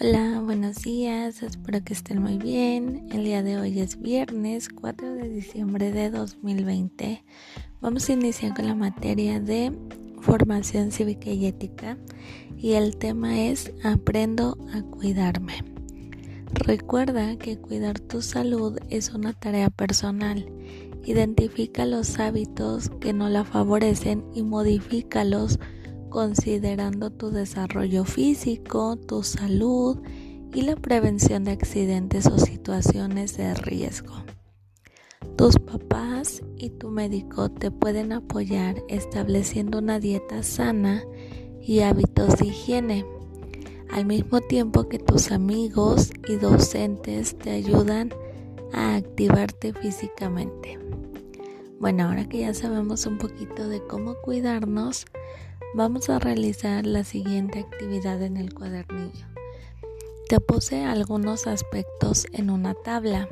Hola, buenos días, espero que estén muy bien. El día de hoy es viernes 4 de diciembre de 2020. Vamos a iniciar con la materia de formación cívica y ética y el tema es aprendo a cuidarme. Recuerda que cuidar tu salud es una tarea personal. Identifica los hábitos que no la favorecen y modifícalos considerando tu desarrollo físico, tu salud y la prevención de accidentes o situaciones de riesgo. Tus papás y tu médico te pueden apoyar estableciendo una dieta sana y hábitos de higiene, al mismo tiempo que tus amigos y docentes te ayudan a activarte físicamente. Bueno, ahora que ya sabemos un poquito de cómo cuidarnos, Vamos a realizar la siguiente actividad en el cuadernillo. Te puse algunos aspectos en una tabla,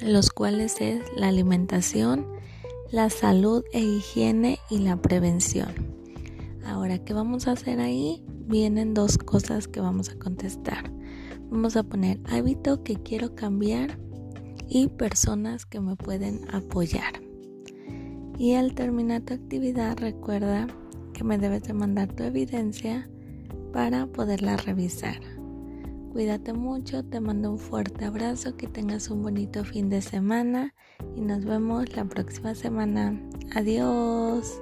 los cuales es la alimentación, la salud e higiene y la prevención. Ahora, ¿qué vamos a hacer ahí? Vienen dos cosas que vamos a contestar. Vamos a poner hábito que quiero cambiar y personas que me pueden apoyar. Y al terminar tu actividad, recuerda que me debes de mandar tu evidencia para poderla revisar. Cuídate mucho, te mando un fuerte abrazo, que tengas un bonito fin de semana y nos vemos la próxima semana. Adiós.